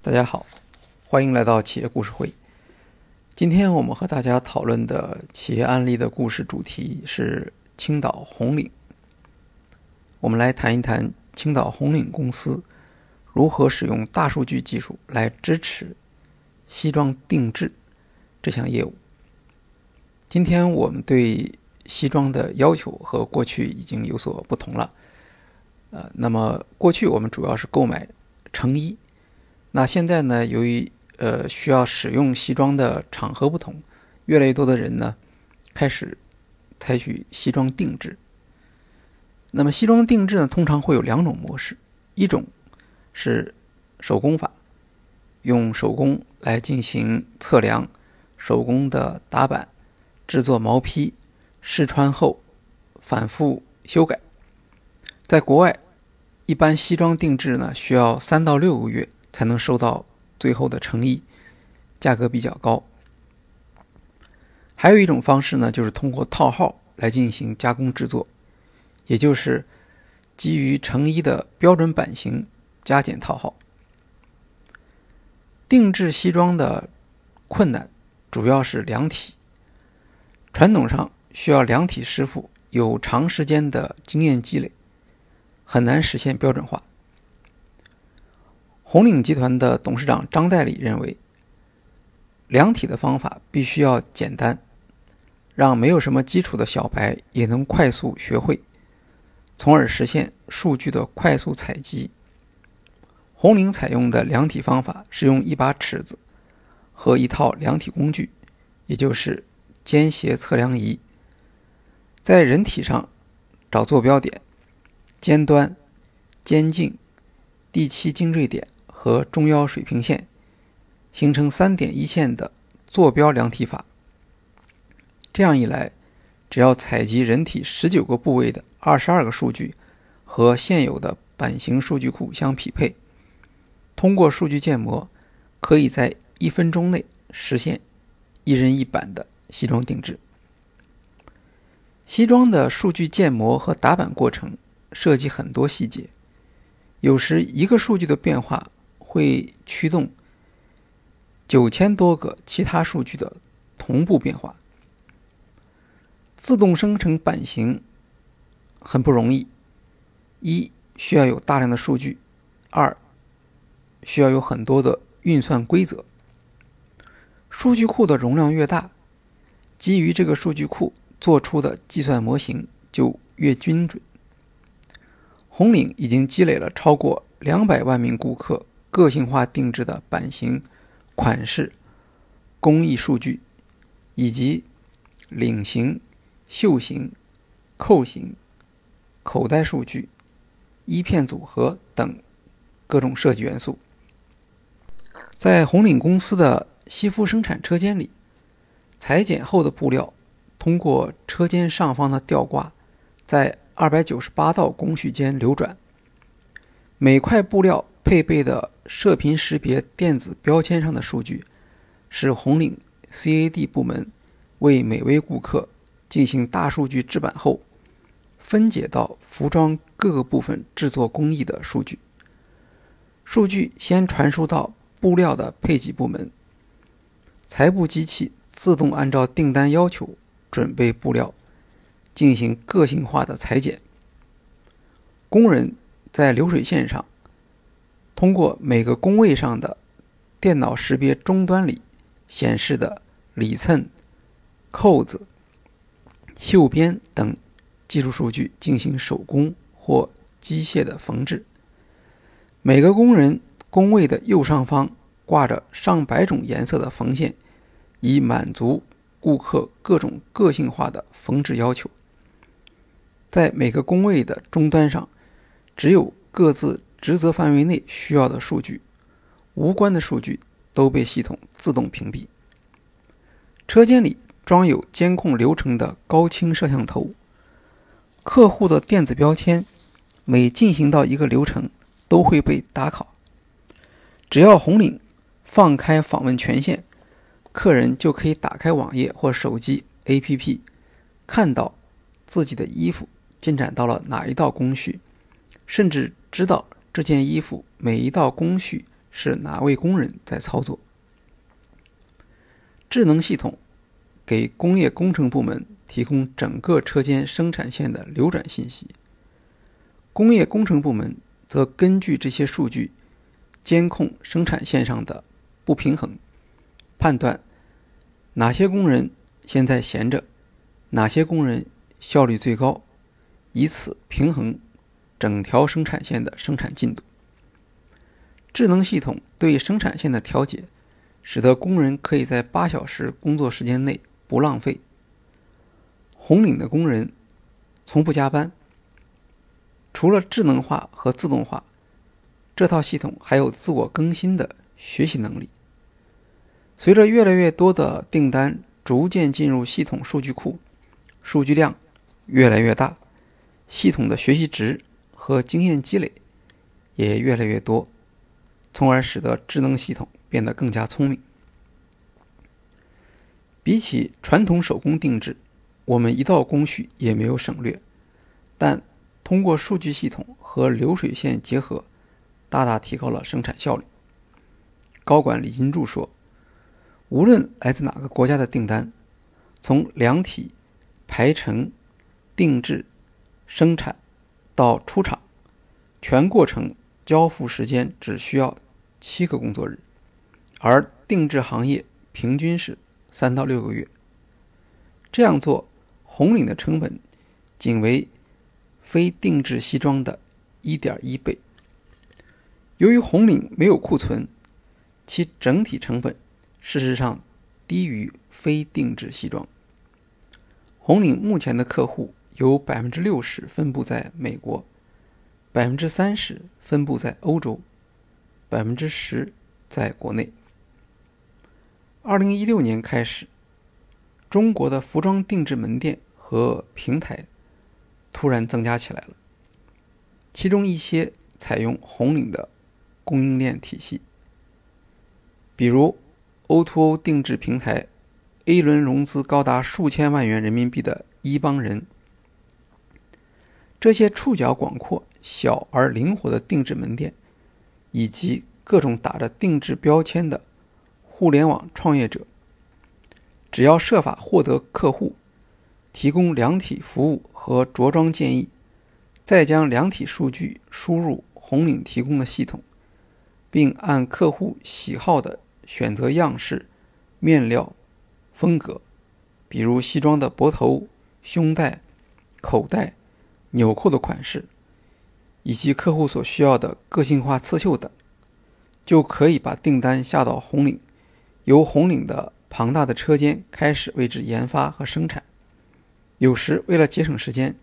大家好，欢迎来到企业故事会。今天我们和大家讨论的企业案例的故事主题是青岛红岭。我们来谈一谈青岛红岭公司如何使用大数据技术来支持西装定制这项业务。今天我们对西装的要求和过去已经有所不同了。呃，那么过去我们主要是购买成衣。那现在呢？由于呃需要使用西装的场合不同，越来越多的人呢开始采取西装定制。那么西装定制呢，通常会有两种模式，一种是手工法，用手工来进行测量、手工的打版、制作毛坯、试穿后反复修改。在国外，一般西装定制呢需要三到六个月。才能收到最后的成衣，价格比较高。还有一种方式呢，就是通过套号来进行加工制作，也就是基于成衣的标准版型加减套号。定制西装的困难主要是量体，传统上需要量体师傅有长时间的经验积累，很难实现标准化。红岭集团的董事长张代理认为，量体的方法必须要简单，让没有什么基础的小白也能快速学会，从而实现数据的快速采集。红岭采用的量体方法是用一把尺子和一套量体工具，也就是肩斜测量仪，在人体上找坐标点、尖端、肩颈、第七颈椎点。和中腰水平线形成三点一线的坐标量体法。这样一来，只要采集人体十九个部位的二十二个数据和现有的版型数据库相匹配，通过数据建模，可以在一分钟内实现一人一版的西装定制。西装的数据建模和打版过程涉及很多细节，有时一个数据的变化。会驱动九千多个其他数据的同步变化。自动生成版型很不容易，一需要有大量的数据，二需要有很多的运算规则。数据库的容量越大，基于这个数据库做出的计算模型就越精准。红岭已经积累了超过两百万名顾客。个性化定制的版型、款式、工艺数据，以及领型、袖型、扣型、口袋数据、衣片组合等各种设计元素。在红领公司的西服生产车间里，裁剪后的布料通过车间上方的吊挂，在二百九十八道工序间流转，每块布料。配备的射频识别电子标签上的数据，是红岭 CAD 部门为每位顾客进行大数据制版后，分解到服装各个部分制作工艺的数据。数据先传输到布料的配给部门，裁布机器自动按照订单要求准备布料，进行个性化的裁剪。工人在流水线上。通过每个工位上的电脑识别终端里显示的里衬、扣子、袖边等技术数据进行手工或机械的缝制。每个工人工位的右上方挂着上百种颜色的缝线，以满足顾客各种个性化的缝制要求。在每个工位的终端上，只有各自。职责范围内需要的数据，无关的数据都被系统自动屏蔽。车间里装有监控流程的高清摄像头，客户的电子标签每进行到一个流程都会被打卡。只要红领放开访问权限，客人就可以打开网页或手机 APP，看到自己的衣服进展到了哪一道工序，甚至知道。这件衣服每一道工序是哪位工人在操作。智能系统给工业工程部门提供整个车间生产线的流转信息，工业工程部门则根据这些数据监控生产线上的不平衡，判断哪些工人现在闲着，哪些工人效率最高，以此平衡整条生产线的生产进度。智能系统对生产线的调节。使得工人可以在八小时工作时间内不浪费。红岭的工人从不加班。除了智能化和自动化，这套系统还有自我更新的学习能力。随着越来越多的订单逐渐进入系统数据库，数据量越来越大，系统的学习值和经验积累也越来越多，从而使得智能系统。变得更加聪明。比起传统手工定制，我们一道工序也没有省略，但通过数据系统和流水线结合，大大提高了生产效率。高管李金柱说：“无论来自哪个国家的订单，从量体、排成、定制、生产到出厂，全过程交付时间只需要七个工作日。”而定制行业平均是三到六个月。这样做，红领的成本仅为非定制西装的一点一倍。由于红领没有库存，其整体成本事实上低于非定制西装。红领目前的客户有百分之六十分布在美国，百分之三十分布在欧洲，百分之十在国内。二零一六年开始，中国的服装定制门店和平台突然增加起来了。其中一些采用红领的供应链体系，比如 O2O 定制平台，A 轮融资高达数千万元人民币的一帮人。这些触角广阔、小而灵活的定制门店，以及各种打着定制标签的。互联网创业者，只要设法获得客户，提供量体服务和着装建议，再将量体数据输入红领提供的系统，并按客户喜好的选择样式、面料、风格，比如西装的脖头、胸带、口袋、纽扣的款式，以及客户所需要的个性化刺绣等，就可以把订单下到红领。由红领的庞大的车间开始为之研发和生产，有时为了节省时间，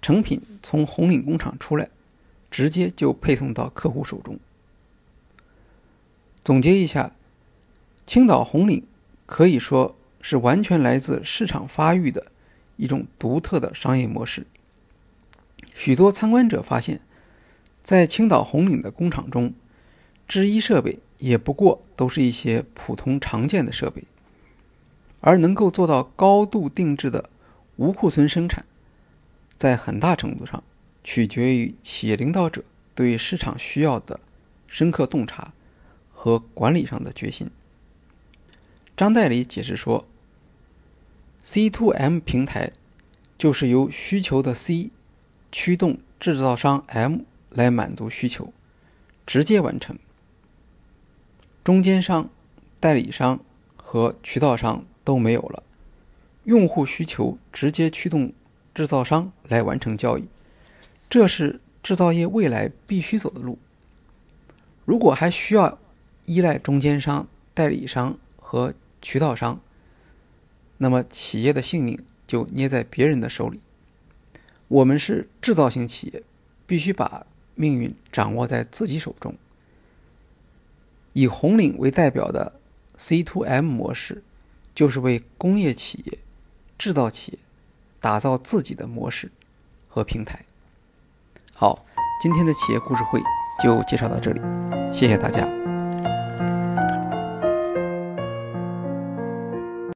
成品从红领工厂出来，直接就配送到客户手中。总结一下，青岛红领可以说是完全来自市场发育的一种独特的商业模式。许多参观者发现，在青岛红岭的工厂中，制衣设备。也不过都是一些普通常见的设备，而能够做到高度定制的无库存生产，在很大程度上取决于企业领导者对市场需要的深刻洞察和管理上的决心。张代理解释说：“C to M 平台就是由需求的 C 驱动制造商 M 来满足需求，直接完成。”中间商、代理商和渠道商都没有了，用户需求直接驱动制造商来完成交易，这是制造业未来必须走的路。如果还需要依赖中间商、代理商和渠道商，那么企业的性命就捏在别人的手里。我们是制造型企业，必须把命运掌握在自己手中。以红领为代表的 C to M 模式，就是为工业企业、制造企业打造自己的模式和平台。好，今天的企业故事会就介绍到这里，谢谢大家。